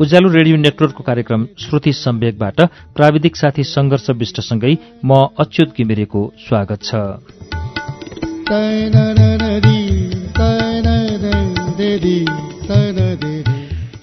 उज्यालो radio नेटवर्कको कार्यक्रम श्रुति सम्वेकबाट प्राविधिक साथी सङ्घर्ष विष्टसँगै म अच्युत घिमिरेको स्वागत छ।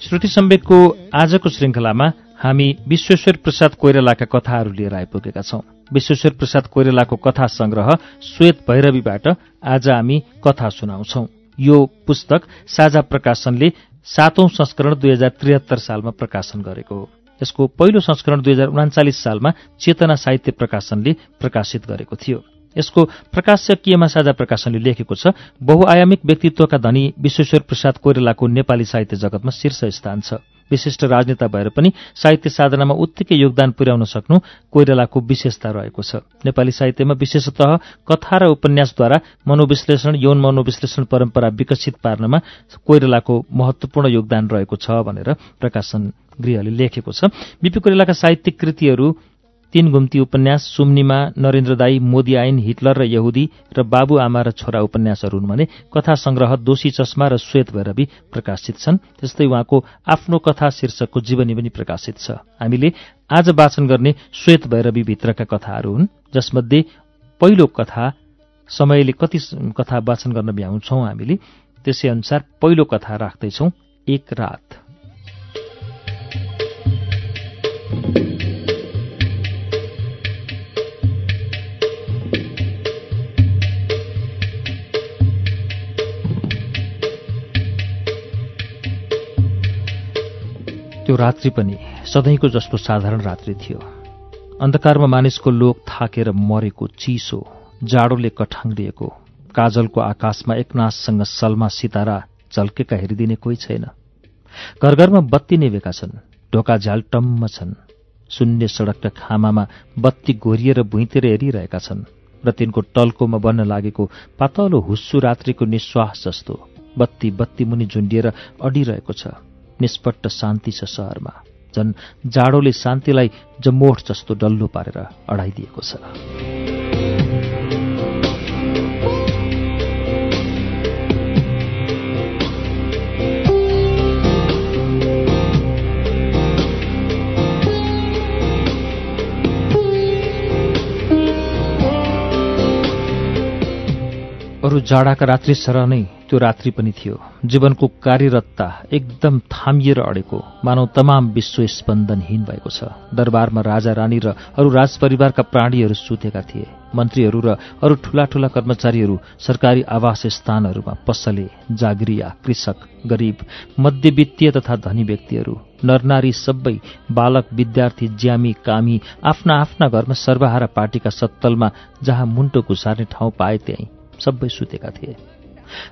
श्रुति सम्वेकको आजको श्रृङ्खलामा हामी विश्वेश्वर प्रसाद कोइरालाका कथाहरू लिएर आइपुगेका छौं। विश्वेश्वर प्रसाद कोइरालाको कथा संग्रह श्वेत भैरवीबाट आज हामी कथा सुनाउँछौ। यो पुस्तक साझा प्रकाशनले सातौं संस्करण दुई हजार त्रिहत्तर सालमा प्रकाशन गरेको हो। यसको पहिलो संस्करण दुई हजार उनाचालिस सालमा चेतना साहित्य प्रकाशनले प्रकाशित गरेको थियो। यसको प्रकाशकीयमा साझा प्रकाशनले लेखेको छ बहुआयामिक व्यक्तित्वका धनी विश्वेश्वर प्रसाद कोइरालाको नेपाली साहित्य जगतमा शीर्ष स्थान छ। विशिष्ट राजनेता भएर पनि साहित्य साधनामा उत्तिकै योगदान पुर्याउन सक्नु कोइरालाको विशेषता रहेको छ। नेपाली साहित्यमा विशेषतः कथा र उपन्यासद्वारा मनोविश्लेषण यौन मनोविश्लेषण परम्परा विकसित पार्नमा कोइरालाको महत्वपूर्ण योगदान रहेको छ भनेर प्रकाशन गृहले लेखेको छ। बिपी कोइरालाका साहित्यिक कृतिहरू तीन घुम्ती उपन्यास सुम्निमा नरेन्द्र दाई मोदी आइन हिटलर र यहुदी र बाबु आमा र छोरा उपन्यासहरू हुन् भने कथा संग्रह दोषी चस्मा र श्वेत भैरवी प्रकाशित छन्। त्यस्तै उहाँको आफ्नो कथा शीर्षकको जीवनी पनि प्रकाशित छ। हामीले आज वाचन गर्ने श्वेत भैरवी भित्रका कथाहरू हुन् जसमध्ये पहिलो कथा समयले कति कथा वाचन गर्न भ्याउँछौ हामीले त्यसै अनुसार पहिलो कथा राख्दैछौ एक रात। त्यो रात्रि पनि सधैँको जस्तो साधारण रात्रि थियो। अन्धकारमा मानिसको लोक थाकेर मरेको चिसो जाडोले कठाङ्रिएको काजलको आकाशमा एकनाशसँग सलमा सितारा झल्केका हेरिदिने कोही छैन। घर घरमा बत्ती नेवेका छन् ढोका झ्याल टम्म छन्। शून्य सडकका खामामा बत्ती घोरिएर भुइँतिर हेरिरहेका छन् र तिनको टल्कोमा बन्न लागेको पातलो हुस्सु रात्रिको निश्वास जस्तो बत्ती बत्ती मुनि झुन्डिएर अडिरहेको छ। निष्पट्ट शान्ति छ सहरमा झन् जाडोले शान्तिलाई जमोठ जस्तो डल्लो पारेर अडाइदिएको छ। अरू जाडाका रात्रि सरह नै त्यो रात्रि पनि थियो। जीवनको कार्यरतता एकदम थामिएर अडेको मानव तमाम विश्व स्पन्दनहीन भएको छ। दरबारमा राजा रानी र अरू राजपरिवारका प्राणीहरू सुतेका थिए। मन्त्रीहरू र अरू ठूला ठूला कर्मचारीहरू सरकारी आवास स्थानहरूमा पसले जागिरिया कृषक गरिब मध्यवित्तीय तथा धनी व्यक्तिहरू नरनारी सबै बालक विद्यार्थी ज्यामी कामी आफ्ना आफ्ना घरमा सर्वहारा पार्टीका सत्तलमा जहाँ मुन्टो घुसार्ने ठाउँ पाए त्यहीँ सबै सुतेका थिए।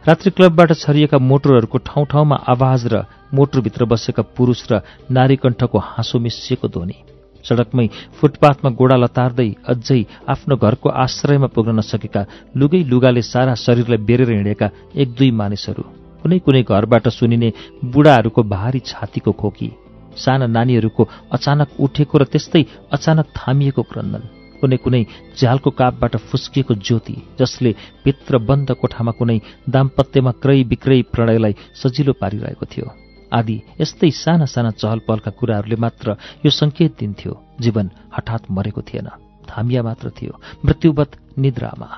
रात्रि क्लबबाट छरिएका मोटरहरूको ठाउँ ठाउँमा आवाज र मोटरभित्र बसेका पुरुष र नारीकण्ठको हाँसो मिसिएको ध्वनि। सडकमै फुटपाथमा गोडा लतार्दै अझै आफ्नो घरको आश्रयमा पुग्न नसकेका लुगै लुगाले सारा शरीरलाई बेरेर हिँडेका एक दुई मानिसहरू कुनै कुनै घरबाट सुनिने बुढाहरूको भारी छातीको खोकी साना नानीहरूको अचानक उठेको र त्यस्तै अचानक थामिएको क्रन्दन कुनै कुनै झ्यालको कापबाट फुस्किएको ज्योति जसले भित्र बन्द कोठामा कुनै दाम्पत्यमा क्रय विक्रय प्रणयलाई सजिलो पारिरहेको थियो। आदि यस्तै साना साना चहल पहलका कुराहरूले मात्र यो सङ्केत दिन्थ्यो। जीवन हठात मरेको थिएन। थामिया मात्र थियो। मृत्युवत निद्रामा।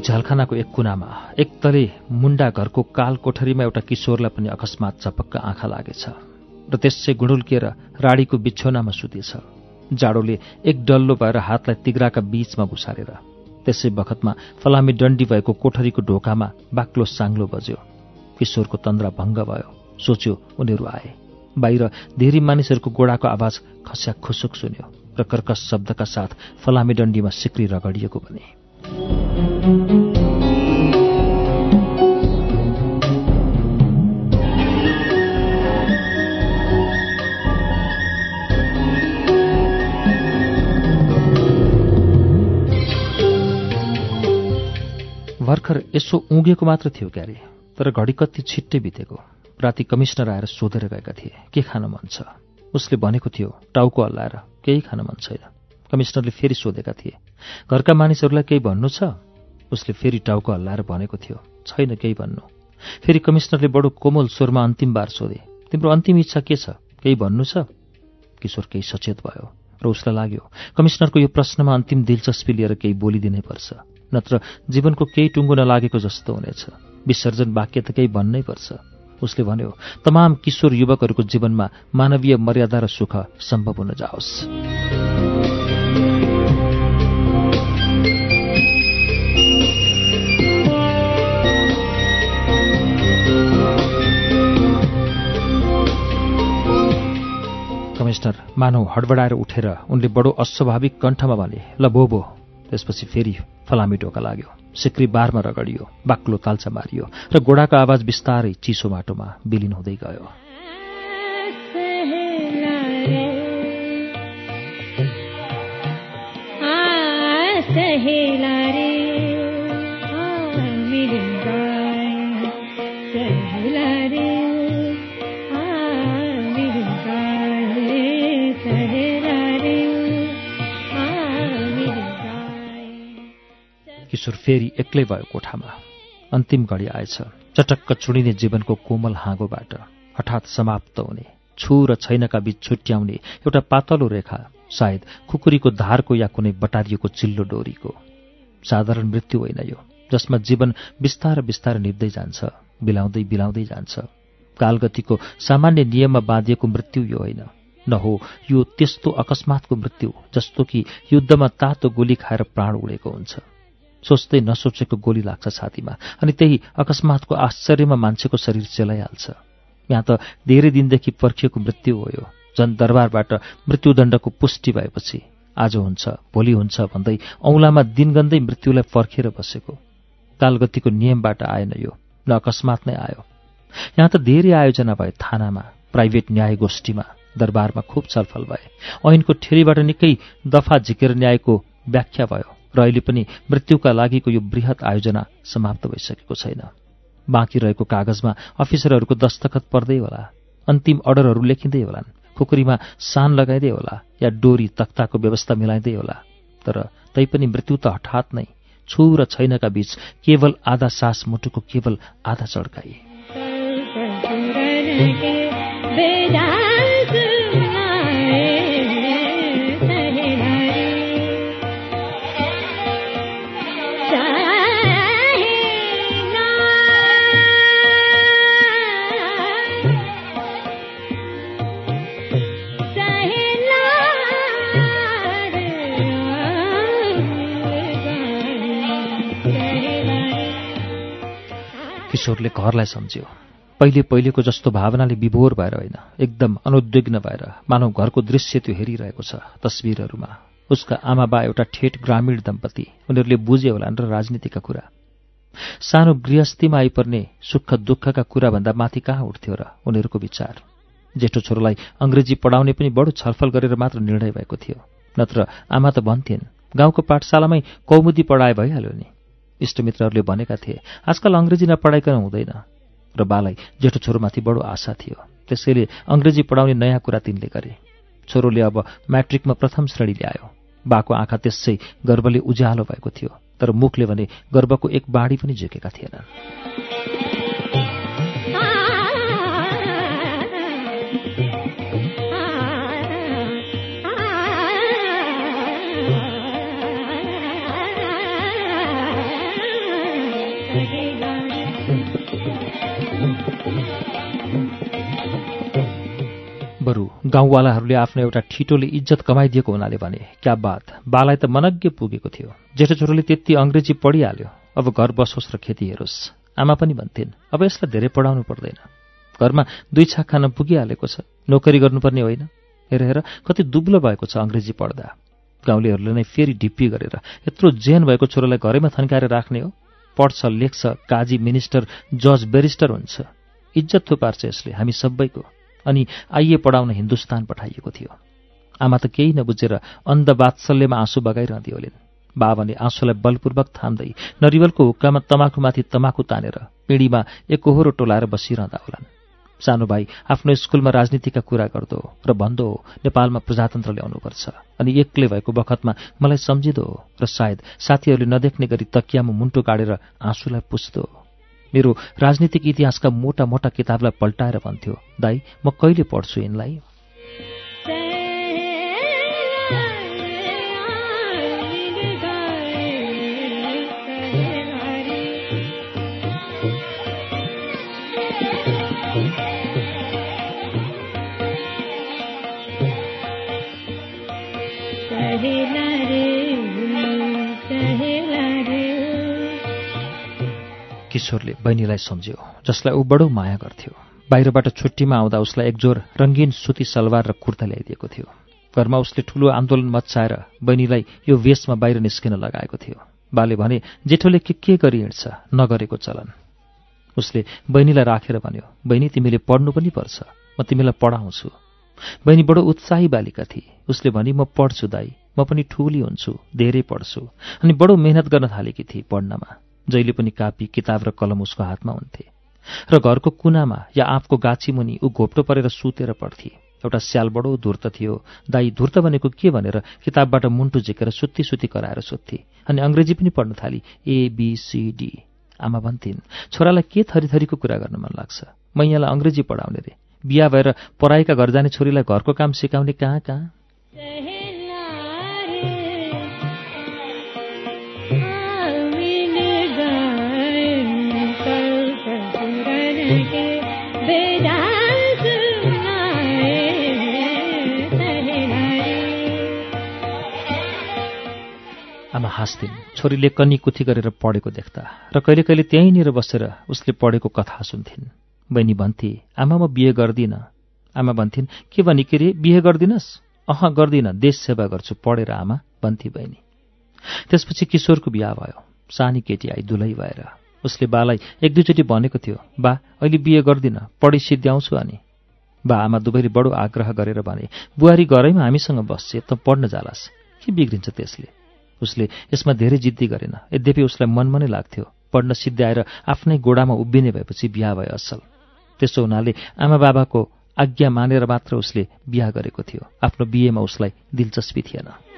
झ्यालखानाको एक कुनामा एकतले मुन्डा घरको काल कोठरीमा एउटा किशोरलाई पनि अकस्मात चपक्क आँखा लागेछ र त्यसै गुडुल्किएर राडीको बिछौनामा सुतेछ। जाडोले एक डल्लो भएर हातलाई तिग्राका बीचमा घुसारेर त्यसै बखतमा फलामी डन्डी भएको कोठरीको ढोकामा बाक्लो साङ्लो बज्यो। किशोरको तन्द्रा भङ्ग भयो। सोच्यो उनीहरू आए। बाहिर धेरै मानिसहरूको गोडाको आवाज खस्या खुसुक सुन्यो र कर्कस शब्दका साथ फलामी डन्डीमा सिक्री रगडिएको भने। भर्खर यसो उगेको मात्र थियो क्यारे तर घडी कति छिट्टै बितेको। राति कमिसनर आएर सोधेर गएका थिए के खान मन छ? उसले भनेको थियो टाउको हल्लाएर केही खान मन छैन। कमिसनरले फेरि सोधेका थिए। घरका मानिसहरूलाई केही भन्नु छ? उसले फेरि टाउको हल्लाएर भनेको थियो। छैन केही भन्नु। फेरि कमिसनरले बडो कोमल स्वरमा अन्तिम बार सोधे। तिम्रो अन्तिम इच्छा के छ? केही भन्नु छ? किशोर केही सचेत भयो र उसलाई लाग्यो कमिसनरको यो प्रश्नमा अन्तिम दिलचस्पी लिएर केही बोलिदिनै पर्छ। नत्र जीवनको केही टुङ्गो नलागेको जस्तो हुनेछ। विसर्जन वाक्य त केही भन्नै पर्छ। उसले भन्यो तमाम किशोर युवकहरूको जीवनमा मानवीय मर्यादा र सुख सम्भव हुन जाओस्। कमिश्नर मानव हडबडाएर उठेर उनले बडो अस्वाभाविक कण्ठमा भने ल त्यसपछि फेरि फलामी ढोका लाग्यो। सिक्री बारमा रगडियो बाक्लो ताल्चा मारियो र गोडाको आवाज बिस्तारै चिसो माटोमा विलिन हुँदै गयो। किशोर फेरि एक्लै भयो कोठामा। अन्तिम घडी आएछ। चटक्क चुडिने जीवनको कोमल हाँगोबाट हठात समाप्त हुने छु र छैनका बीच छुट्याउने एउटा पातलो रेखा सायद खुकुरीको धारको या कुनै बटारिएको चिल्लो डोरीको। साधारण मृत्यु होइन यो जसमा जीवन बिस्तार बिस्तार निप्दै जान्छ बिलाउँदै बिलाउँदै जान्छ। कालगतिको सामान्य नियममा बाँधिएको मृत्यु यो होइन। न हो यो त्यस्तो अकस्मातको मृत्यु जस्तो कि युद्धमा तातो गोली खाएर प्राण उडेको हुन्छ। सोच्दै नसोचेको गोली लाग्छ छातीमा। अनि त्यही अकस्मातको आश्चर्यमा मान्छेको शरीर चेलाइहाल्छ। यहाँ त धेरै दिनदेखि पर्खिएको मृत्यु हो यो। जन दरबारबाट मृत्युदण्डको पुष्टि भएपछि। आज हुन्छ भोलि हुन्छ भन्दै औँलामा दिनगन्दै मृत्युलाई पर्खेर बसेको। कालगतिको नियमबाट आएन यो न अकस्मात नै आयो। यहाँ त धेरै आयोजना भए थानामा प्राइभेट न्याय गोष्ठीमा दरबारमा खुब छलफल भए। ऐनको ठेरीबाट निकै दफा झिकेर न्यायको व्याख्या भयो। र अहिले पनि मृत्युका लागिको यो वृहत आयोजना समाप्त भइसकेको छैन। बाँकी रहेको कागजमा अफिसरहरूको दस्तखत पर्दै होला अन्तिम अर्डरहरू लेखिँदै होलान् खुकुरीमा सान लगाइँदै होला या डोरी तख्ताको व्यवस्था मिलाइँदै होला। तर तैपनि मृत्यु त हठात नै छु र छैनका बीच केवल आधा सास मुटुको केवल आधा चड्काइए किशोरले घरलाई सम्झ्यो। पहिले पहिलेको जस्तो भावनाले विभोर भएर होइन एकदम अनुद्विग्न भएर मानव घरको दृश्य त्यो हेरिरहेको छ तस्विरहरूमा। उसका आमा बा एउटा ठेट ग्रामीण दम्पति उनीहरूले बुझे होलान् र राजनीतिका कुरा। सानो गृहस्थीमा आइपर्ने सुख दुःखका कुराभन्दा माथि कहाँ उठ्थ्यो र उनीहरूको विचार? जेठो छोरोलाई अङ्ग्रेजी पढाउने पनि बडो छलफल गरेर मात्र निर्णय भएको थियो। नत्र आमा त भन्थिन् गाउँको पाठशालामै कौमुदी पढाए भइहाल्यो नि। इष्टमित्रहरूले भनेका थिए आजकल अङ्ग्रेजी नपढाइकन हुँदैन। र बालाई जेठो छोरोमाथि बडो आशा थियो। त्यसैले अङ्ग्रेजी पढाउने नयाँ कुरा तिनले गरे। छोरोले अब म्याट्रिकमा प्रथम श्रेणी ल्यायो। बाको आँखा त्यसै गर्वले उज्यालो भएको थियो तर मुखले भने गर्वको एक बाढी पनि झुकेका थिएनन्। बरु गाउँवालाहरूले आफ्नो एउटा ठिटोले इज्जत कमाइदिएको हुनाले भने क्या बात? बालाई त मनज्ञ पुगेको थियो। जेठो छोरोले त्यति अङ्ग्रेजी पढिहाल्यो। अब घर बसोस् र खेती हेरोस्। आमा पनि भन्थिन् अब यसलाई धेरै पढाउनु पर्दैन। घरमा दुई छाक खान पुगिहालेको छ। नोकरी गर्नुपर्ने होइन। हेर हेर कति दुब्लो भएको छ अङ्ग्रेजी पढ्दा। गाउँलेहरूले नै फेरि ढिप्पी गरेर यत्रो जेन भएको छोरोलाई घरैमा थन्काएर राख्ने हो? पढ्छ लेख्छ काजी मिनिस्टर जज बेरिस्टर हुन्छ। इज्जत थुपार्छ यसले हामी सबैको। अनि आइए पढाउन हिन्दुस्तान पठाइएको थियो। आमा त केही नबुझेर अन्ध बात्सल्यमा आँसु बगाइरहँदै होलिन् बाबाले आँसुलाई बलपूर्वक थाम्दै नरिवलको हुक्कामा तमाखुमाथि तमाखु तानेर पिँढीमा एकहोरो टोलाएर बसिरहँदा होलान् सानो भाइ आफ्नो स्कुलमा राजनीतिका कुरा गर्दो र भन्दो हो नेपालमा प्रजातन्त्र ल्याउनुपर्छ अनि एक्लै भएको बखतमा मलाई सम्झिदो हो र सायद साथीहरूले नदेख्ने गरी तकियामा मुन्टो गाडेर आँसुलाई पुस्दो। मेरो राजनीतिक इतिहासका मोटा मोटा किताबलाई पल्टाएर भन्थ्यो दाई म कहिले पढ्छु यिनलाई? किशोरले बहिनीलाई सम्झ्यो जसलाई ऊ बडो माया गर्थ्यो। बाहिरबाट छुट्टीमा आउँदा उसलाई एकजोर रङ्गीन सुती सलवार र कुर्ता ल्याइदिएको थियो। घरमा उसले ठूलो आन्दोलन मचाएर बहिनीलाई यो वेशमा बाहिर निस्किन लगाएको थियो। बाले भने जेठोले के के गरी हिँड्छ? नगरेको चलन। उसले बहिनीलाई राखेर भन्यो बहिनी तिमीले पढ्नु पनि पर्छ। म तिमीलाई पढाउँछु। बहिनी बडो उत्साही बालिका थिए उसले भनी म पढ्छु दाई। म पनि ठूली हुन्छु धेरै पढ्छु। अनि बडो मेहनत गर्न थालेकी थिए पढ्नमा। जहिले पनि कापी किताब र कलम उसको हातमा हुन्थे। र घरको कुनामा या आँपको गाछी मुनि ऊ घोप्टो परेर सुतेर पढ्थे। एउटा स्याल बडो धुर्त थियो। दाई धुर्त भनेको के भनेर किताबबाट मुन्टु झिकेर सुत्ती सुत्ती कराएर सोध्थे अनि अङ्ग्रेजी पनि पढ्न थाली। एबिसिडी आमा भन्थिन् छोरालाई के थरीथरीको कुरा गर्न मन लाग्छ? म यहाँलाई अङ्ग्रेजी पढाउने रे। बिहा भएर पढाइका घर जाने छोरीलाई घरको काम सिकाउने कहाँ कहाँ? आमा हाँस्थिन् छोरीले कनी कुथी गरेर पढेको देख्दा र कहिले कहिले त्यहीँनिर बसेर उसले पढेको कथा सुन्थिन्। बहिनी भन्थे आमा म बिहे गर्दिनँ। आमा भन्थिन् के भनी के रे बिहे गर्दिनस्? अह गर्दिनँ देश सेवा गर्छु पढेर आमा भन्थे बहिनी। त्यसपछि किशोरको बिहा भयो सानी केटी आई दुलै भएर। उसले बालाई एक दुईचोटि भनेको थियो बा अहिले बिहे गर्दिनँ पढी सिद्ध्याउँछु अनि। बा आमा दुवैले बडो आग्रह गरेर भने बुहारी घरैमा हामीसँग बस्छ त पढ्न जालास्। के बिग्रिन्छ त्यसले? उसले यसमा धेरै जिद्दी गरेन। यद्यपि उसलाई मनमा नै लाग्थ्यो। पढ्न सिद्ध्याएर आफ्नै गोडामा उभिने भएपछि बिहा भए असल। त्यसो हुनाले आमा बाबाको आज्ञा मानेर मात्र उसले बिहा गरेको थियो। आफ्नो बिहेमा उसलाई दिलचस्पी थिएन।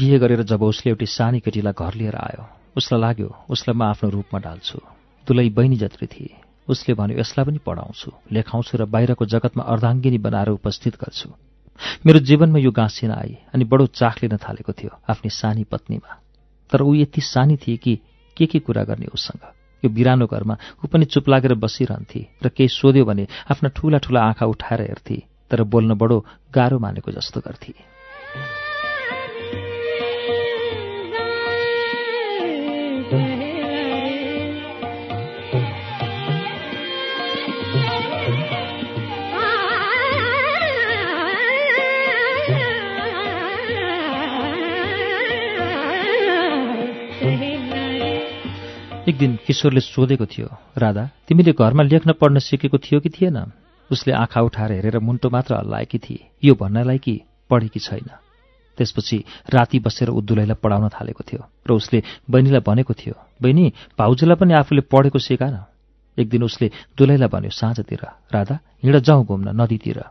बिहे गरेर जब उसले एउटी सानी केटीलाई घर लिएर आयो उसलाई लाग्यो उसलाई म आफ्नो रूपमा डाल्छु। दुलै बहिनी जत्री थिए। उसले भन्यो यसलाई पनि पढाउँछु लेखाउँछु र बाहिरको जगतमा अर्धाङ्गिनी बनाएर उपस्थित गर्छु। मेरो जीवनमा यो गाँसिन आई अनि बडो चाख लिन थालेको थियो आफ्नी सानी पत्नीमा। तर ऊ यति सानी थिए कि के के कुरा गर्ने उसँग? यो बिरानो घरमा ऊ पनि चुप लागेर बसिरहन्थे र केही सोध्यो भने आफ्ना ठूला ठूला आँखा उठाएर हेर्थे तर बोल्न बडो गाह्रो मानेको जस्तो गर्थे। एक दिन किशोरले सोधेको थियो राधा तिमीले घरमा लेख्न पढ्न सिकेको थियो कि थिएन? उसले आँखा उठाएर हेरेर मुन्टो मात्र हल्लाएकी थिए। यो भन्नलाई कि पढेकी छैन। त्यसपछि राति बसेर ऊ दुलैलाई पढाउन थालेको थियो र उसले बहिनीलाई भनेको थियो बहिनी भाउजूलाई पनि आफूले पढेको सिकान? एक दिन उसले दुलैलाई भन्यो साँझतिर राधा हिँड जाउँ घुम्न नदीतिर।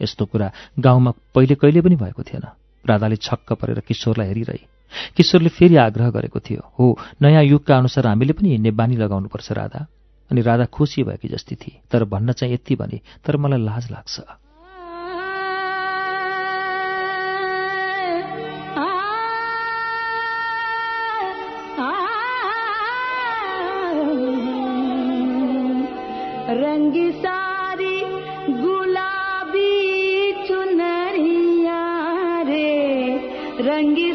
यस्तो कुरा गाउँमा पहिले कहिले पनि भएको थिएन। राधाले छक्क परेर किशोरलाई हेरिरहे। किशोरले फेरि आग्रह गरेको थियो हो नयाँ युगका अनुसार हामीले पनि हिँड्ने बानी लगाउनुपर्छ राधा। अनि राधा खुसी भएकी जस्तै थिए। तर भन्न चाहिँ यति भने तर मलाई लाज लाग्छ। गुलाबी चुनरिया रे। रंगी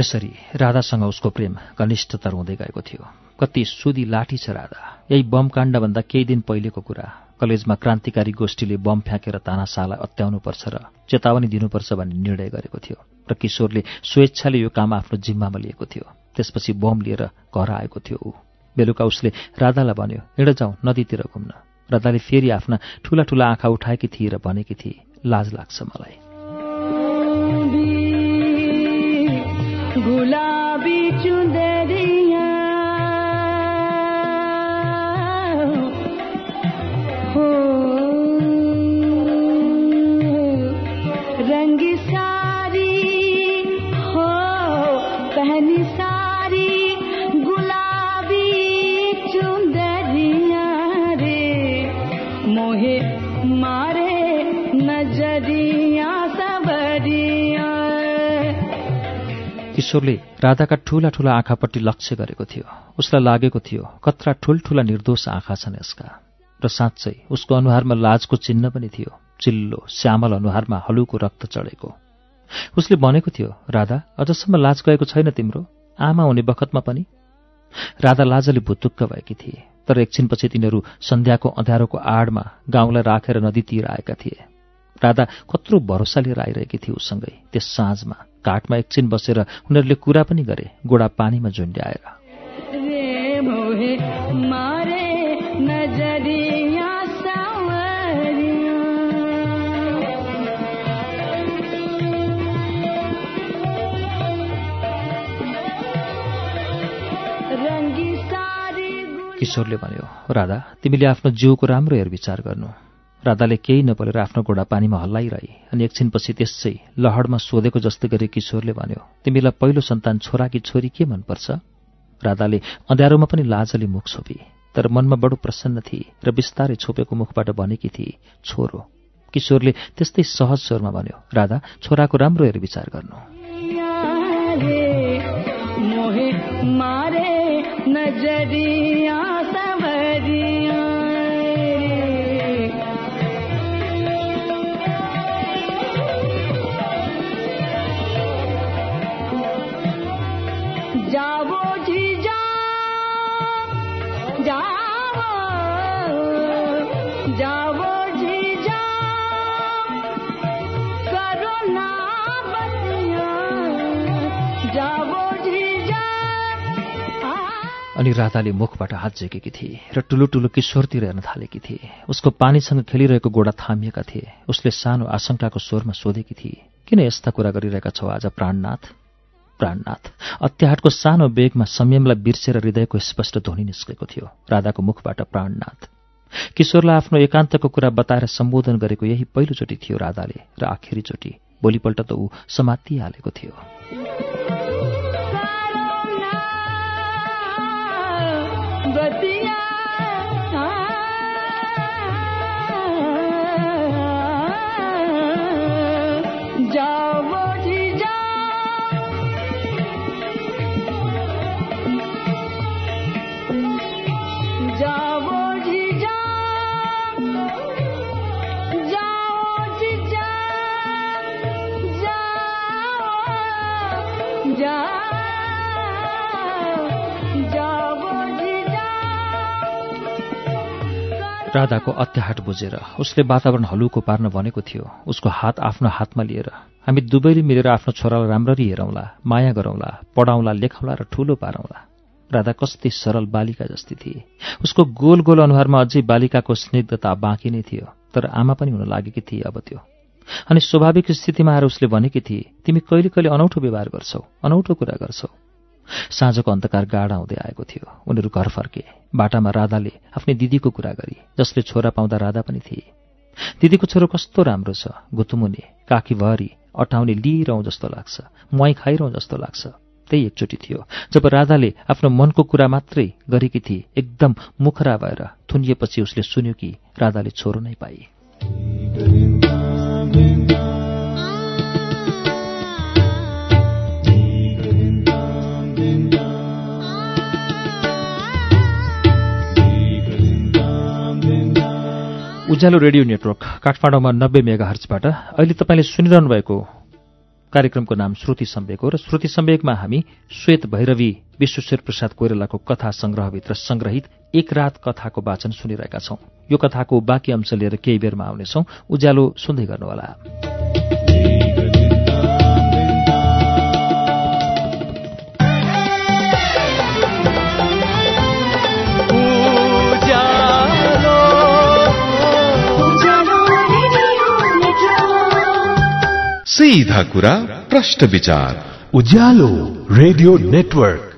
त्यसरी राधासँग उसको प्रेम घनिष्ठतर हुँदै गएको थियो। कति सुदी लाठी छ राधा। यही बम काण्डभन्दा केही दिन पहिलेको कुरा। कलेजमा क्रान्तिकारी गोष्ठीले बम फ्याँकेर तानासालाई अत्याउनुपर्छ र चेतावनी दिनुपर्छ भन्ने निर्णय गरेको थियो र किशोरले स्वेच्छाले यो काम आफ्नो जिम्मामा लिएको थियो। त्यसपछि बम लिएर घर आएको थियो ऊ। बेलुका उसले राधालाई भन्यो हिँड जाउँ नदीतिर घुम्न। राधाले फेरि आफ्ना ठूला ठूला आँखा उठाएकी थिए र भनेकी थिए लाज लाग्छ मलाई। गुलाबी चुंदरिया हो। रंग सारी हो पहनी सारी किशोरले राधाका ठूला ठूला आँखापट्टि लक्ष्य गरेको थियो। उसलाई लागेको थियो कत्रा ठुल्ठुला निर्दोष आँखा छन् यसका। र साँच्चै उसको अनुहारमा लाजको चिन्ह पनि थियो चिल्लो श्यामल अनुहारमा हलुको रक्त चढेको। उसले भनेको थियो राधा अझसम्म लाज गएको छैन तिम्रो आमा हुने बखतमा पनि? राधा लाजले भुतुक्क भएकी थिए तर एकछिनपछि तिनीहरू सन्ध्याको अँध्यारोको आडमा गाउँलाई राखेर नदीतिर आएका थिए। राधा कत्रो भरोसा लिएर आइरहेकी थिए उसँगै त्यस साँझमा। काठमा एकछिन बसेर उनीहरूले कुरा पनि गरे गोडा पानीमा झुन्ड्याएर किशोरले भन्यो राधा तिमीले आफ्नो जिउको राम्रो हेरविचार गर्नु। राधाले केही नपरेर आफ्नो घोडा पानीमा हल्लाइरहे अनि एकछिनपछि त्यसै लहडमा सोधेको जस्तै गरी किशोरले भन्यो तिमीलाई पहिलो सन्तान छोरा कि छोरी के मनपर्छ? राधाले अँध्यारोमा पनि लाजले मुख छोपी तर मनमा बडो प्रसन्न थिए र बिस्तारै छोपेको मुखबाट भनेकी थिए छोरो। किशोरले त्यस्तै सहज स्वरमा भन्यो राधा छोराको राम्रो हेरविचार गर्नु। अनि राधाले मुखबाट हात झेकेकी थिए र ठुलो ठुलो किशोरतिर हेर्न थालेकी थिए। उसको पानीसँग खेलिरहेको गोडा थामिएका थिए। उसले सानो आशंकाको स्वरमा सोधेकी थिए किन यस्ता कुरा गरिरहेका छौ आज प्राणनाथ? प्राणनाथ अत्याहाटको सानो बेगमा संयमलाई बिर्सेर हृदयको स्पष्ट ध्वनि निस्केको थियो। राधाको मुखबाट प्राणनाथ। किशोरलाई आफ्नो एकान्तको कुरा बताएर सम्बोधन गरेको यही पहिलोचोटि थियो राधाले र आखिरीचोटि भोलिपल्ट त ऊ समातिहालेको थियो। राधाको अत्याहाट बुझेर उसले वातावरण हलुको पार्न भनेको थियो। उसको हात आफ्नो हातमा लिएर हामी दुवैले मिलेर आफ्नो छोरालाई राम्ररी हेरौँला माया गरौँला पढाउँला लेखाउँला र ठूलो पारौँला। राधा कस्तै सरल बालिका जस्ती थिए। उसको गोल गोल अनुहारमा अझै बालिकाको स्निग्धता बाँकी नै थियो तर आमा पनि हुन लागेकी थिए अब त्यो। अनि स्वाभाविक स्थितिमा आएर उसले भनेकी थिए तिमी कहिले कहिले अनौठो व्यवहार गर्छौ अनौठो कुरा गर्छौ। साँझको अन्धकार गाढा हुँदै आएको थियो। उनीहरू घर फर्के। बाटामा राधाले आफ्नै दिदीको कुरा गरी जसले छोरा पाउँदा राधा पनि थिए। दिदीको छोरो कस्तो राम्रो छ गुतमुने काखीभरि अटाउने लिइरहँ जस्तो लाग्छ मुहाई खाइरहँ जस्तो लाग्छ। त्यही एकचोटि थियो जब राधाले आफ्नो मनको कुरा मात्रै गरेकी थिए एकदम मुखरा भएर थुनिएपछि उसले सुन्यो कि राधाले छोरो नै पाए। उज्यालो रेडियो नेटवर्क काठमाडौँमा नब्बे मेगा हर्चबाट अहिले तपाईँले सुनिरहनु भएको कार्यक्रमको नाम श्रुति सम्वेक हो र श्रुति सम्वेकमा हामी श्वेत भैरवी विश्वेश्वर प्रसाद कोइरालाको कथा संग्रहभित्र संग्रहित एक रात कथाको वाचन सुनिरहेका छौं। यो कथाको बाँकी अंश लिएर केही बेरमा आउनेछौं। उज्यालो सुन्दै गर्नुहोला। सीधा कुरा प्रश्न विचार। Ujyaalo radio network.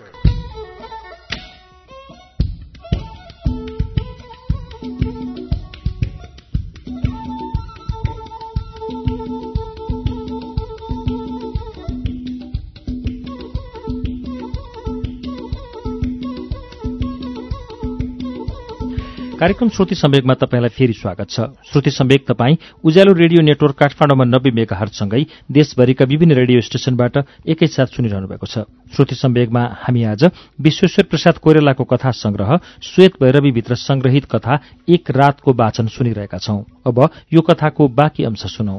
कार्यक्रम श्रुति सम्वेकमा तपाईँलाई फेरि स्वागत छ। श्रुति सम्वेक तपाईँ उज्यालो रेडियो नेटवर्क काठमाडौँमा नब्बे मेगा हर्चसँगै देशभरिका विभिन्न रेडियो स्टेशनबाट एकैसाथ सुनिरहनु भएको छ। श्रुति सम्वेकमा हामी आज विश्वेश्वर प्रसाद कोइरालाको कथा संग्रह श्वेत भैरवीभित्र संग्रहित कथा एक रातको वाचन सुनिरहेका छौं। अब यो कथाको बाँकी अंश सुनौ।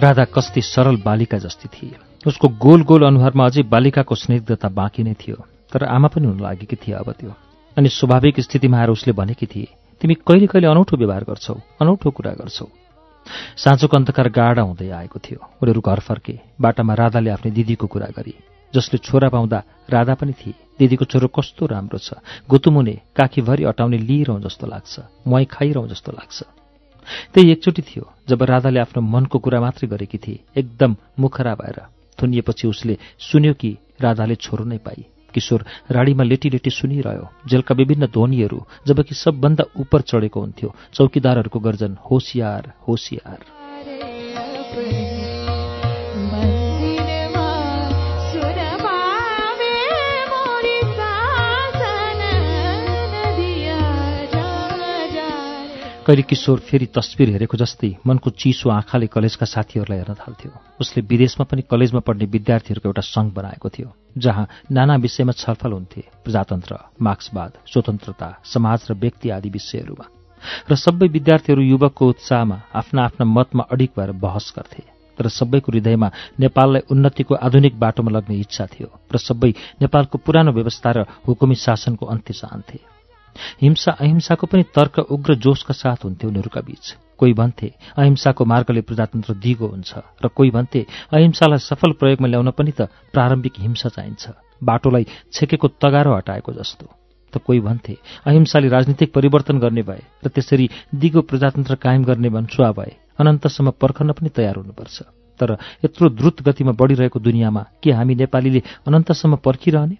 राधा कस्ती सरल बालिका जस्ती थिए। उसको गोल गोल अनुहारमा अझै बालिकाको स्निग्धता बाँकी नै थियो तर आमा पनि हुन लागेकी थिए अब त्यो। अनि स्वाभाविक स्थितिमा आएर उसले भनेकी थिए तिमी कहिले कहिले अनौठो व्यवहार गर्छौ अनौठो कुरा गर्छौ। साँझोको अन्धकार गाडा हुँदै आएको थियो उनीहरू घर फर्के बाटामा राधाले आफ्नै दिदीको कुरा गरी जसले छोरा पाउँदा राधा पनि थिए। दिदीको छोरो कस्तो राम्रो छ गुतुमुने काखीभरि अटाउने लिइरहँ जस्तो लाग्छ मुहाई खाइरहँ जस्तो लाग्छ। त्यही एकचोटि थियो जब राधाले आफ्नो मनको कुरा मात्रै गरेकी थिए एकदम मुखरा भएर। थुनिएपछि उसले सुन्यो कि राधाले छोरो नै पाई। किशोर राडीमा लेटी लेटी सुनिरह्यो। जेलका विभिन्न ध्वनिहरू जबकि सबभन्दा उपर चढेको हुन्थ्यो चौकीदारहरूको गर्जन होसियार होसियार। कहिले किशोर फेरि तस्विर हेरेको जस्तै मनको चिसो आँखाले कलेजका साथीहरूलाई हेर्न थाल्थ्यो। उसले विदेशमा पनि कलेजमा पढ्ने विद्यार्थीहरूको एउटा सङ्घ बनाएको थियो जहाँ नाना विषयमा छलफल हुन्थे प्रजातन्त्र मार्क्सवाद स्वतन्त्रता समाज र व्यक्ति आदि विषयहरूमा। र सबै विद्यार्थीहरू युवकको उत्साहमा आफ्ना आफ्ना मतमा अडिक भएर बहस गर्थे। तर सबैको हृदयमा नेपाललाई उन्नतिको आधुनिक बाटोमा लग्ने इच्छा थियो र सबै नेपालको पुरानो व्यवस्था र हुकुमी शासनको अन्त्य चाहन्थे हिंसा अहिंसाको पनि तर्क उग्र जोशका साथ हुन्थे उनीहरूका बीच। कोही भन्थे अहिंसाको मार्गले प्रजातन्त्र दिगो हुन्छ। र कोही भन्थे अहिंसालाई सफल प्रयोगमा ल्याउन पनि त प्रारम्भिक हिंसा चाहिन्छ। बाटोलाई छेकेको तगारो हटाएको जस्तो। त कोही भन्थे अहिंसाले राजनीतिक परिवर्तन गर्ने भए र त्यसरी दिगो प्रजातन्त्र कायम गर्ने भन्सुवा भए अनन्तसम्म पर्खन पनि तयार हुनुपर्छ। तर यत्रो द्रुत गतिमा बढिरहेको दुनियाँमा के हामी नेपालीले अनन्तसम्म पर्खिरहने?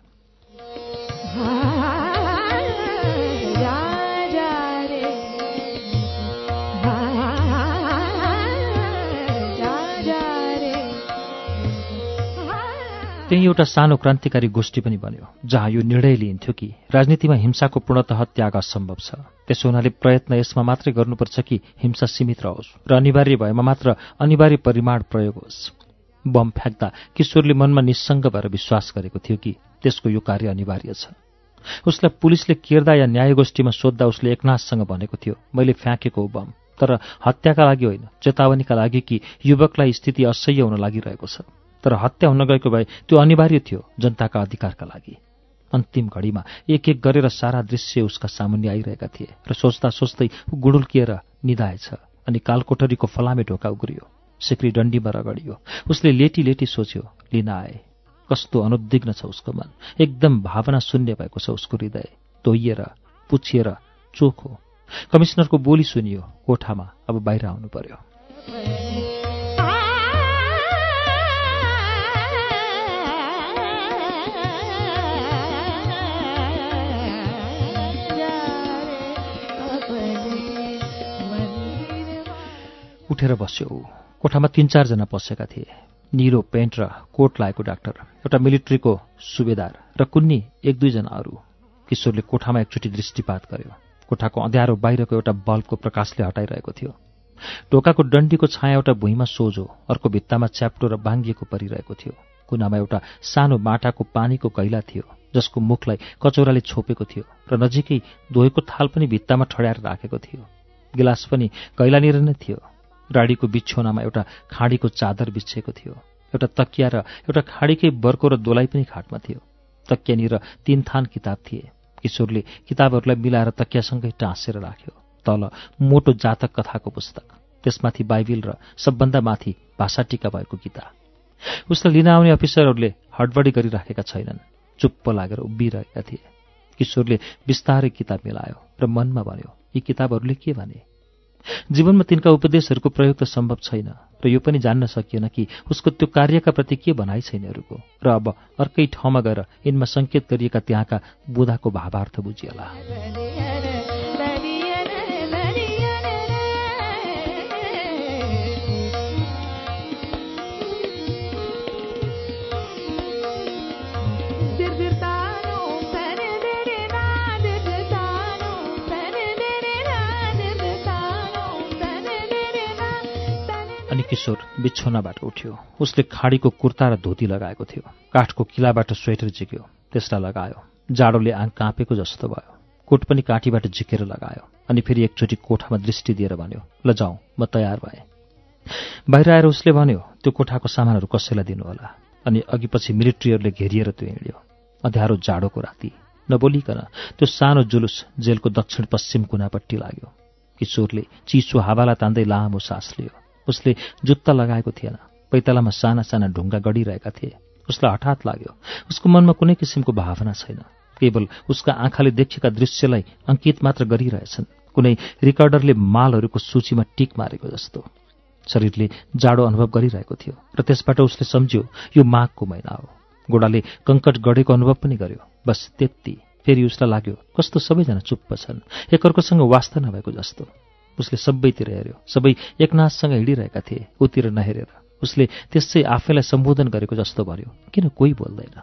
त्यही एउटा सानो क्रान्तिकारी गोष्ठी पनि बन्यो जहाँ यो निर्णय लिइन्थ्यो कि राजनीतिमा हिंसाको पूर्णतः त्याग असम्भव छ। त्यसो हुनाले प्रयत्न यसमा मात्रै गर्नुपर्छ कि हिंसा सीमित रहोस् र अनिवार्य भएमा मात्र अनिवार्य परिमाण प्रयोग होस्। बम फ्याँक्दा किशोरले मनमा निस्सङ्ग भएर विश्वास गरेको थियो कि त्यसको यो कार्य अनिवार्य छ। उसलाई पुलिसले केर्दा या न्यायगोष्ठीमा सोद्धा उसले एकनाथसँग भनेको थियो मैले फ्याँकेको बम तर हत्याका लागि होइन चेतावनीका लागि कि युवकलाई स्थिति असह्य हुन लागिरहेको छ। तर हत्या हुन गएको भए त्यो अनिवार्य थियो जनताका अधिकारका लागि। अन्तिम घडीमा एक एक गरेर सारा दृश्य उसका सामुन्ने आइरहेका थिए र सोच्दा सोच्दै ऊ गुडुल्किएर निधाएछ अनि कालकोठरीको फलामे ढोका उग्रियो सिक्री डन्डीमा रगडियो। उसले लेटी लेटी सोच्यो लिन आए। कस्तो अनुद्विग्न छ उसको मन। एकदम भावना शून्य भएको छ उसको हृदय। तोइएर पुछिएर चोखो कमिश्नरको बोली सुनियो कोठामा अब बाहिर आउनु पर्यो। उठेर बस्यो। ऊ कोठामा तीन चारजना पसेका थिए। निलो पेन्ट र कोट लाएको डाक्टर एउटा मिलिट्रीको सुबेदार र कुन्नी एक दुईजना अरू। किशोरले कोठामा एकचोटि दृष्टिपात गर्यो। कोठाको अँध्यारो बाहिरको एउटा बल्बको प्रकाशले हटाइरहेको थियो। ढोकाको डन्डीको छाया एउटा भुइँमा सोझो अर्को भित्तामा च्याप्टो र बाङ्गिएको परिरहेको थियो। कुनामा एउटा सानो माटाको पानीको कैला थियो जसको मुखलाई कचौराले छोपेको थियो र नजिकै धोएको थाल पनि भित्तामा ठड्याएर राखेको थियो। गिलास पनि कैलानिर नै थियो। राडीको बिछोनामा एउटा खाँडीको चादर बिछेको थियो। एउटा तकिया र एउटा खाँडीकै बर्को र दोलाई पनि खाटमा थियो। तकियानिर तीन थान किताब थिए। किशोरले किताबहरूलाई मिलाएर तकियासँगै टाँसेर राख्यो। तल मोटो जातक कथाको पुस्तक। त्यसमाथि बाइबिल र सबभन्दा माथि भाषा टिका भएको किताब। उसलाई लिन आउने अफिसरहरूले हडबडी गरिराखेका छैनन्। चुप्प लागेर उभिरहेका थिए। किशोरले बिस्तारै किताब मिलायो र मनमा भन्यो यी किताबहरूले के भने? जीवनमा तिनका उपदेशहरूको प्रयोग त सम्भव छैन र यो पनि जान्न सकिएन कि उसको त्यो कार्यका प्रति के भनाइ छैन अरूको र अब अर्कै ठाउँमा गएर यिनमा सङ्केत गरिएका त्यहाँका बुधाको भावार्थ बुझिएला। किशोर बिछोनाबाट उठ्यो। उसले खाडीको कुर्ता र धोती लगाएको थियो। काठको किलाबाट स्वेटर झिक्यो। त्यसलाई लगायो। जाडोले आङ काँपेको जस्तो भयो। कोट पनि काँटीबाट झिकेर लगायो अनि फेरि एकचोटि कोठामा दृष्टि दिएर भन्यो ल जाउँ म तयार भएँ। बाहिर आएर उसले भन्यो त्यो कोठाको सामानहरू कसैलाई दिनुहोला। अनि अघिपछि मिलिट्रीहरूले घेरिएर त्यो हिँड्यो। अँध्यारो जाडोको राति। नबोलिकन त्यो सानो जुलुस जेलको दक्षिण पश्चिम कुनापट्टि लाग्यो। किशोरले चिसो हावालाई तान्दै लामो सास लियो। उसले जुत्ता लगाएको थिएन। पैतालामा साना साना ढुङ्गा गडिरहेका थिए। उसलाई हठात लाग्यो। उसको मनमा कुनै किसिमको भावना छैन। केवल उसका आँखाले देखेका दृश्यलाई अङ्कित मात्र गरिरहेछन्। कुनै रिकर्डरले मालहरूको सूचीमा टिक मारेको जस्तो। शरीरले जाडो अनुभव गरिरहेको थियो र त्यसबाट उसले सम्झ्यो यो माघको महिना हो। गोडाले कङ्कट गढेको अनुभव पनि गर्यो। बस त्यति। फेरि उसलाई लाग्यो कस्तो सबैजना चुप्प छन्। एकअर्कोसँग वास्ता नभएको जस्तो। उसले सबैतिर हेऱ्यो। सबै एकनाथसँग हिँडिरहेका थिए उतिर नहेरेर। उसले त्यसै आफैलाई सम्बोधन गरेको जस्तो भन्यो किन कोही बोल्दैन?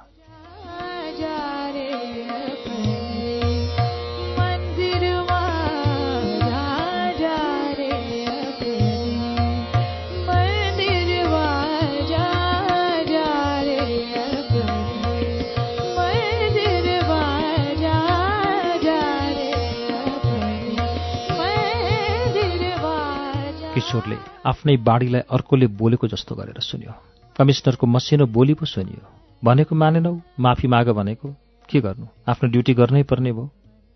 किशोरले आफ्नै बाढीलाई अर्कोले बोलेको जस्तो गरेर सुन्यो। कमिश्नरको मसिनो बोली पो सुनियो। भनेको मानेनौ? माफी माग भनेको? के गर्नु? आफ्नो ड्युटी गर्नै पर्ने भयो।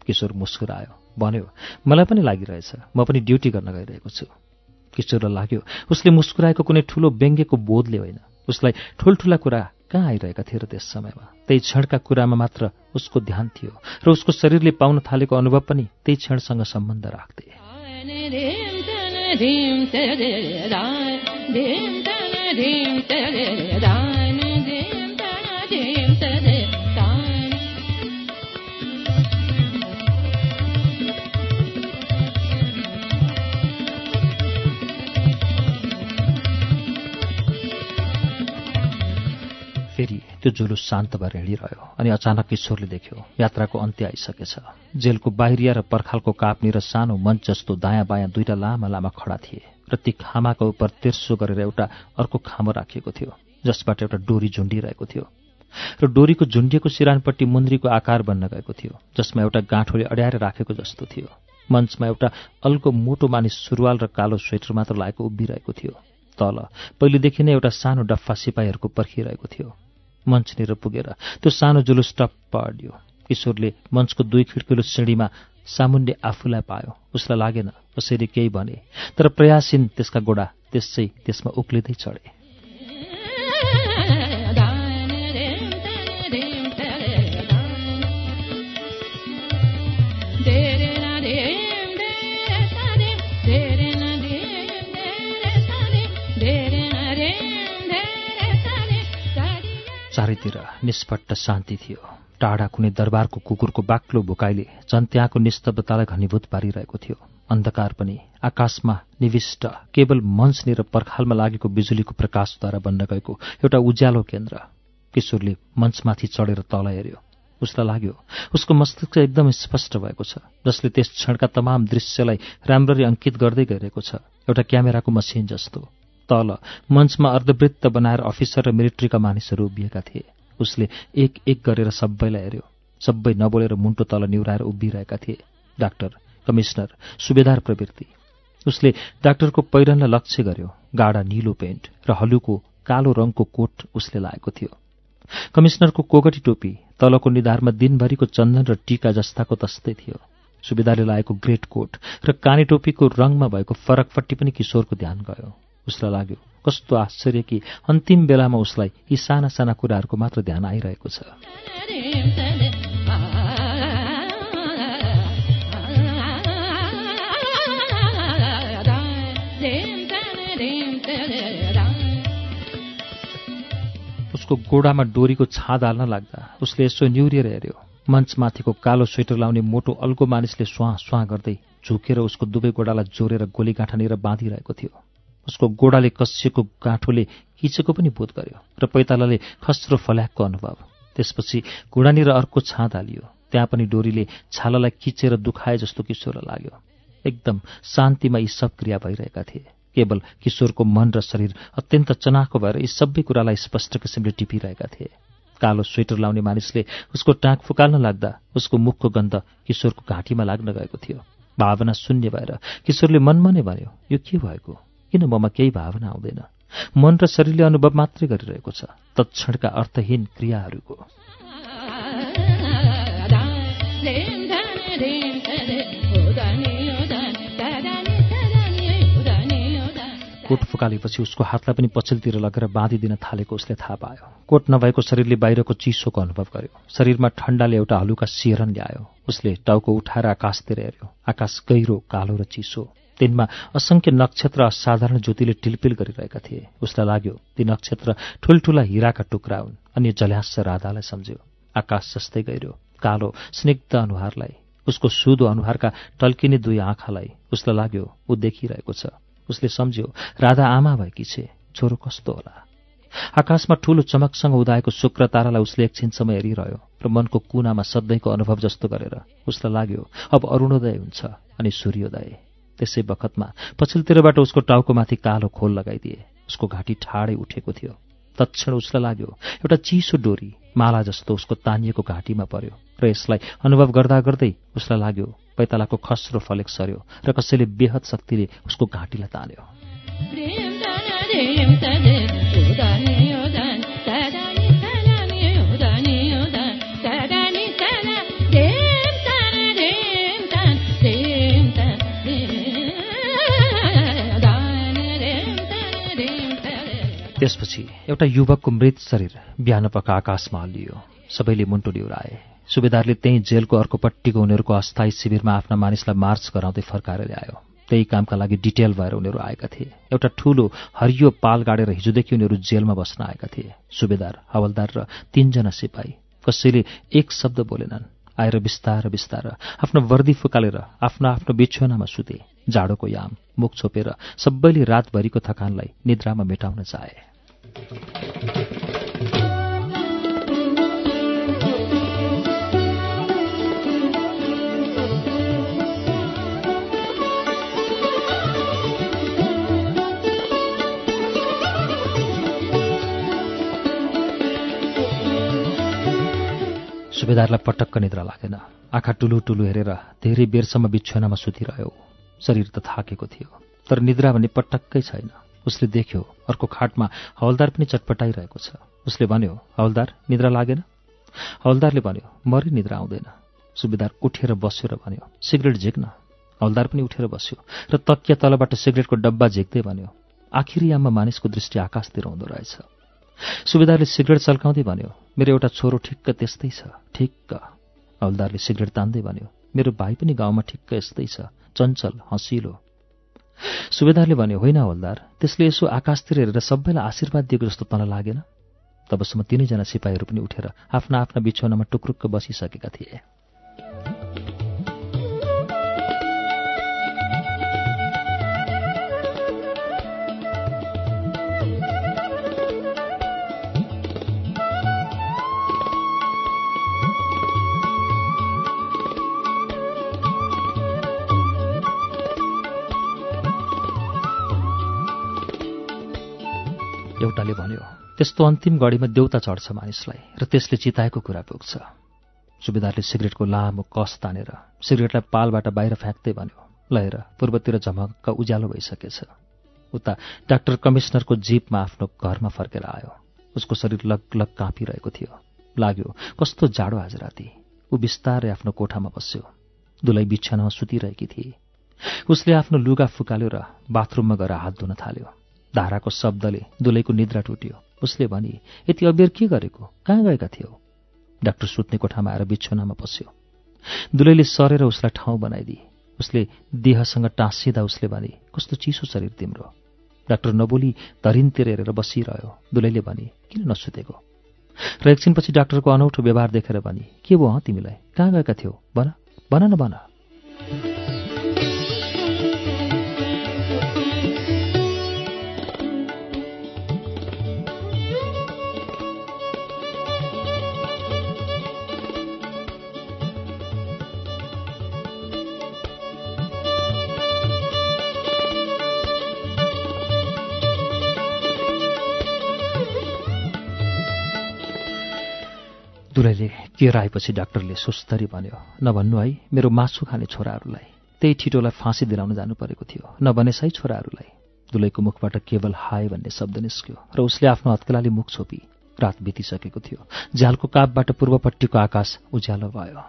किशोर मुस्कुरायो। भन्यो मलाई पनि लागिरहेछ। म पनि ड्युटी गर्न गइरहेको छु। किशोरलाई लाग्यो उसले मुस्कुराएको कुनै ठुलो व्यङ्ग्यको बोधले होइन। उसलाई ठुल्ठुला कुरा कहाँ आइरहेका थिए र त्यस समयमा? त्यही क्षणका कुरामा मात्र उसको ध्यान थियो र उसको शरीरले पाउन थालेको अनुभव पनि त्यही क्षणसँग सम्बन्ध राख्थे। ीम् गाय दीमधिम सग राय त्यो जुलुस शान्त भएर हिँडिरह्यो अनि अचानक किशोरले देख्यो यात्राको अन्त्य आइसकेछ। जेलको बाहिरिया र पर्खालको काप्नी र सानो मञ्च जस्तो दायाँ बायाँ दुईटा लामा लामा खडा थिए र ती खामाको उप तेर्सो गरेर एउटा अर्को खामो राखिएको थियो जसबाट एउटा डोरी झुन्डिरहेको थियो र डोरीको झुन्डिएको सिरानपट्टि मुन्द्रीको आकार बन्न गएको थियो जसमा एउटा गाँठोले अड्याएर राखेको जस्तो थियो। मञ्चमा एउटा अल्को मोटो मानिस सुरुवाल र कालो स्वेटर मात्र लागेको उभिरहेको थियो तल पहिलेदेखि नै एउटा सानो डफ्फा सिपाहीहरूको पर्खिरहेको थियो। मञ्चनिर पुगेर त्यो सानो जुलुस टप्प अड्यो किशोरले मञ्चको दुई खिड्किलो सिँढीमा सामुन्ने आफूलाई पायो। उसलाई लागेन कसरी केही भने तर प्रयासहीन त्यसका गोडा त्यसै त्यसमा उक्लिँदै चढे। चारैतिर निष्पट्ट शान्ति थियो। टाढा कुनै दरबारको कुकुरको बाक्लो भुकाइले झन् त्यहाँको निस्तब्धतालाई घनीभूत पारिरहेको थियो। अन्धकार पनि आकाशमा निविष्ट केवल मञ्चनिर पर्खालमा लागेको बिजुलीको प्रकाशद्वारा बन्न गएको एउटा उज्यालो केन्द्र किशोरले मञ्चमाथि चढेर तल हेऱ्यो। उसलाई लाग्यो उसको मस्तिष्क एकदम स्पष्ट भएको छ जसले त्यस क्षणका तमाम दृश्यलाई राम्ररी अङ्कित गर्दै गइरहेको छ। एउटा क्यामेराको मसिन जस्तो। तल मञ्चमा अर्धवृत्त बनाएर अफिसर र मिलिट्रीका मानिसहरू उभिएका थिए। उसले एक एक गरेर सबैलाई हेऱ्यो। सबै नबोलेर मुन्टो तल निहुराएर उभिरहेका थिए। डाक्टर कमिश्नर सुबेदार प्रवृत्ति। उसले डाक्टरको पहिरनलाई लक्ष्य गर्यो। गाडा निलो पेन्ट र हलुको कालो रङको कोट उसले लाएको थियो। कमिश्नरको कोगटी टोपी तलको निधारमा दिनभरिको चन्दन र टीका जस्ताको तस्तै थियो। सुविधाले लागेको ग्रेट कोट र काने टोपीको रङमा भएको फरकपट्टि पनि किशोरको ध्यान गयो। उसलाई लाग्यो कस्तो आश्चर्य कि अन्तिम बेलामा उसलाई यी साना साना कुराहरूको मात्र ध्यान आइरहेको छ। उसको गोडामा डोरीको छाद हाल्न लाग्दा उसले यसो न्युरिएर हेऱ्यो। मञ्चमाथिको कालो स्वेटर लाउने मोटो अल्को मानिसले स्वाँ स्वाँ गर्दै झुकेर उसको दुवै गोडालाई जोरेर गोली गाँठानेर बाँधिरहेको थियो। उसको गोडाले कसिएको गाँठोले किचेको पनि बोध गर्यो र पैतालाले खस्रो फल्याकको अनुभव। त्यसपछि घुँडानिर अर्को छाँद हालियो। त्यहाँ पनि डोरीले छालालाई किचेर दुखाए जस्तो किशोरलाई लाग्यो। एकदम शान्तिमा यी सब क्रिया भइरहेका थिए। केवल किशोरको मन र शरीर अत्यन्त चनाखो भएर यी सबै कुरालाई स्पष्ट किसिमले टिपिरहेका थिए। कालो स्वेटर लाउने मानिसले उसको टाँक फुकाल्न लाग्दा उसको मुखको गन्ध किशोरको घाँटीमा लाग्न गएको थियो। भावना शून्य भएर किशोरले मनमा नै भन्यो यो के भएको? किन ममा केही भावना आउँदैन मन र शरीरले अनुभव मात्रै गरिरहेको छ। तत्क्षणका अर्थहीन क्रियाहरूको। कोट फुकालेपछि उसको हातलाई पनि पछिल्तिर लगेर बाँधिदिन थालेको उसले थाहा पायो। कोट नभएको शरीरले बाहिरको चिसोको अनुभव गर्यो। शरीरमा ठण्डाले एउटा हलुका सिहरन ल्यायो। उसले टाउको उठाएर आकाशतिर हेऱ्यो। आकाश गहिरो कालो र चिसो। तिनमा असङ्ख्य नक्षत्र असाधारण ज्योतिले टिलपिल गरिरहेका थिए। उसलाई लाग्यो ती नक्षत्र ठुल्ठुला हिराका टुक्रा हुन् अनि जल्यास राधालाई सम्झ्यो। आकाश जस्तै गहिरो कालो स्निग्ध अनुहारलाई उसको सुदो अनुहारका टल्किने दुई आँखालाई। उसलाई लाग्यो ऊ देखिरहेको छ। उसले सम्झ्यो राधा आमा भएकी छे छोरो कस्तो होला? आकाशमा ठूलो चमकसँग उदाएको शुक्र तारालाई उसले एकछिनसम्म हेरिरह्यो र मनको कुनामा सधैँको अनुभव जस्तो गरेर उसलाई लाग्यो अब अरुणोदय हुन्छ अनि सूर्योदय। त्यसै बखतमा पछिल्लोतिरबाट उसको टाउकोमाथि कालो खोल लगाइदिए। उसको घाँटी ठाडै उठेको थियो। तत्क्षण उसलाई लाग्यो एउटा चिसो डोरी माला जस्तो उसको तानिएको घाँटीमा पर्यो। र यसलाई अनुभव गर्दा गर्दै उसलाई लाग्यो पैतालाको खस्रो फलेक सर्यो र कसैले बेहद शक्तिले उसको घाँटीलाई तान्यो। त्यसपछि एउटा युवकको मृत शरीर बिहानपख आकाशमा हल्लियो। सबैले मुन्टो निहुराए। सुबेदारले त्यही जेलको अर्कोपट्टिको उनीहरूको अस्थायी शिविरमा आफ्ना मानिसलाई मार्च गराउँदै फर्काएर ल्यायो। त्यही कामका लागि डिटेल भएर उनीहरू आएका थिए। एउटा ठूलो हरियो पाल गाडेर हिजोदेखि उनीहरू जेलमा बस्न आएका थिए। सुबेदार हवलदार र तीनजना सिपाही। कसैले एक शब्द बोलेनन्। आएर बिस्तार बिस्तार आफ्नो वर्दी फुकालेर आफ्नो आफ्नो बिछोनामा सुते। जाडोको याम मुख छोपेर सबैले रातभरिको थकानलाई निद्रामा मेटाउन चाहे। सुबेदारलाई पटक्क निद्रा लागेन। आँखा टुलु टुलु हेरेर धेरै बेरसम्म बिछोनामा सुतिरह्यो। शरीर त थाकेको थियो तर निद्रा भने पटक्कै छैन। उसले देख्यो अर्को खाटमा हवलदार पनि चटपटाइरहेको छ। उसले भन्यो हवलदार निद्रा लागेन? हवलदारले भन्यो मरि निद्रा आउँदैन। सुबेदार उठेर बस्यो र भन्यो सिगरेट झिक्न। हवलदार पनि उठेर बस्यो र तकिया तलबाट सिगरेटको डब्बा झिक्दै भन्यो आखिरी याममा मानिसको दृष्टि आकाशतिर हुँदो रहेछ। सुबेदारले सिगरेट चल्काउँदै भन्यो मेरो एउटा छोरो ठिक्क त्यस्तै छ ठिक्क। हवलदारले सिगरेट तान्दै भन्यो मेरो भाइ पनि गाउँमा ठिक्क यस्तै छ चञ्चल हँसिलो। सुबेदारले भन्यो होइन हवलदार त्यसले यसो आकाशतिर हेरेर सबैलाई आशीर्वाद दिएको जस्तो तँलाई लागेन। तबसम्म तिनैजना सिपाहीहरू पनि उठेर आफ्ना आफ्ना बिछौनामा टुक्रुक्क बसिसकेका थिए। त्यस्तो अन्तिम गढीमा देउता चढ्छ मानिसलाई र त्यसले चिताएको कुरा पुग्छ। सुबेदारले सिगरेटको लामो कस तानेर सिगरेटलाई पालबाट बाहिर फ्याँक्दै भन्यो लहेर पूर्वतिर झमक्क उज्यालो भइसकेछ। उता डाक्टर कमिसनरको जीपमा आफ्नो घरमा फर्केर आयो। उसको शरीर लग लग काँपिरहेको थियो। लाग्यो कस्तो जाडो आज राति। ऊ बिस्तारै आफ्नो कोठामा बस्यो। दुलै बिछानामा सुतिरहेकी थिए उसले आफ्नो लुगा फुकाल्यो र बाथरुममा गएर हात धुन थाल्यो। धाराको शब्दले दुलैको निद्रा टुट्यो। उसले भनी यति अबेर के गरेको? कहाँ गएका थियौ? डाक्टर सुत्ने कोठामा आएर बिछोनामा बस्यो दुलैले सरेर उसलाई ठाउँ बनाइदिए। उसले देहसँग टाँसिँदा उसले भने कस्तो चिसो शरीर तिम्रो? डाक्टर नबोली धरिनतिर हेरेर बसिरह्यो। दुलैले भने किन नसुतेको? र एकछिनपछि डाक्टरको अनौठो व्यवहार देखेर भने के भयो हँ तिमीलाई? कहाँ गएका थियौ? भन भन न भन। दुलैले केयर आएपछि डाक्टरले सुस्तरी भन्यो नभन्नु है मेरो मासु खाने छोराहरूलाई। त्यही ठिटोलाई फाँसी दिलाउन जानु परेको थियो। नभने सही छोराहरूलाई दुलैको मुखबाट केवल हाय भन्ने शब्द निस्क्यो र उसले आफ्नो हत्केलाले मुख छोपी। रात बितिसकेको थियो। झ्यालको कापबाट पूर्वपट्टिको आकाश उज्यालो भयो।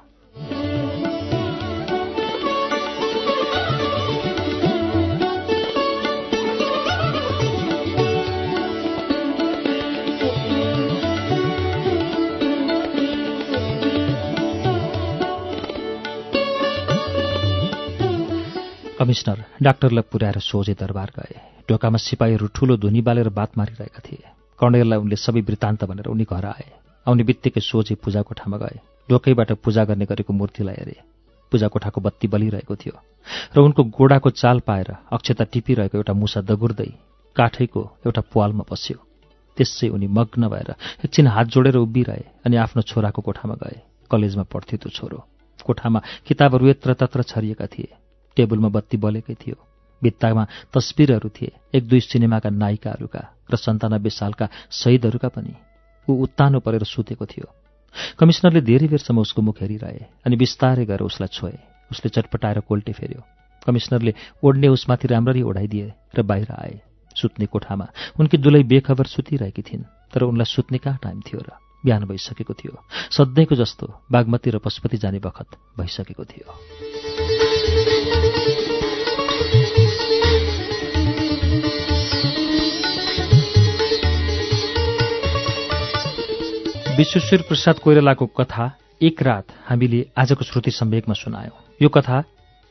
कमिश्नर डाक्टरलाई पुर्याएर सोझे दरबार गए। ढोकामा सिपाहीहरू ठूलो धुनी बालेर बात मारिरहेका थिए। कर्णेललाई उनले सबै वृत्तान्त भनेर उनी घर आए। आउने बित्तिकै सोझे पूजा कोठामा गए। ढोकैबाट पूजा गर्ने गरेको मूर्तिलाई हेरे। पूजा कोठाको बत्ती बलिरहेको थियो र उनको गोडाको चाल पाएर अक्षता टिपिरहेको एउटा मुसा दगुर्दै काठैको एउटा पालमा बस्यो। त्यसै उनी मग्न भएर एकछिन हात जोडेर उभिरहे अनि आफ्नो छोराको कोठामा गए। कलेजमा पढ्थ्यो त्यो छोरो। कोठामा किताबहरू यत्र तत्र छरिएका थिए। टेबलमा बत्ती बलेकै थियो। भित्तामा तस्बिरहरू थिए एक दुई सिनेमाका नायिकाहरूका र सन्तानब्बे सालका शहीदहरूका पनि। ऊ उत्तानो परेर सुतेको थियो। कमिसनरले धेरै बेरसम्म उसको मुख हेरिरहे अनि बिस्तारै गएर उसलाई छोए। उसले चटपटाएर कोल्टे फेर्यो। कमिसनरले ओढ्ने उसमाथि राम्ररी ओढाइदिए र बाहिर आए। सुत्ने कोठामा उनकी दुलै बेखबर सुतिरहेकी थिइन् तर उनलाई सुत्ने कहाँ टाइम थियो र बिहान भइसकेको थियो। सधैँको जस्तो बागमती र पशुपति जाने बखत भइसकेको थियो। विश्वेश्वर प्रसाद कोइरालाको कथा एक रात हामीले आजको श्रुति सम्वेकमा सुनायौं। यो कथा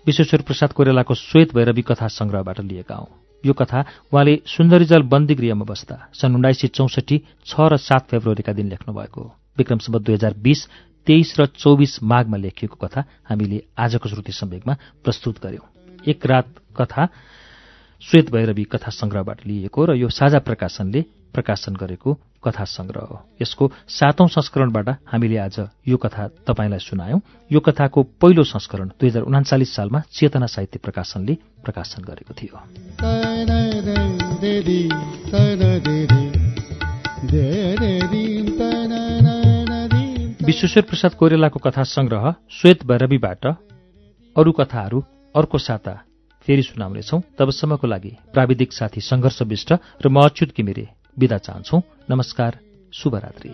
विश्वेश्वर प्रसाद कोइरालाको श्वेत भैरवी कथा संग्रहबाट लिएका हौं। यो कथा उहाँले सुन्दरीजल बन्दी गृहमा बस्दा सन् उन्नाइस सय चौसठी छ र सात फेब्रुअरीका दिन लेख्नुभएको विक्रमसम्म दुई हजार बिस तेइस र चौबिस माघमा लेखिएको कथा हामीले आजको श्रुति सम्वेकमा प्रस्तुत गर्यौं। एक रात कथा श्वेत भैरवी कथा संग्रहबाट लिएको र यो साझा प्रकाशनले प्रकाशन गरेको कथा संग्रह हो। यसको सातौं संस्करणबाट हामीले आज यो कथा तपाईँलाई सुनायौं। यो कथाको पहिलो संस्करण दुई हजार उनाचालिस सालमा चेतना साहित्य प्रकाशनले प्रकाशन गरेको थियो। विश्वेश्वर प्रसाद कोइरेलाको कथा संग्रह श्वेत भैरवीबाट अरू कथाहरू अर्को साता फेरि सुनाउनेछौ। तबसम्मको लागि प्राविधिक साथी सङ्घर्ष विष्ट र म अच्युत किमिरे विदा चाहन्छौ। नमस्कार शुभरात्री।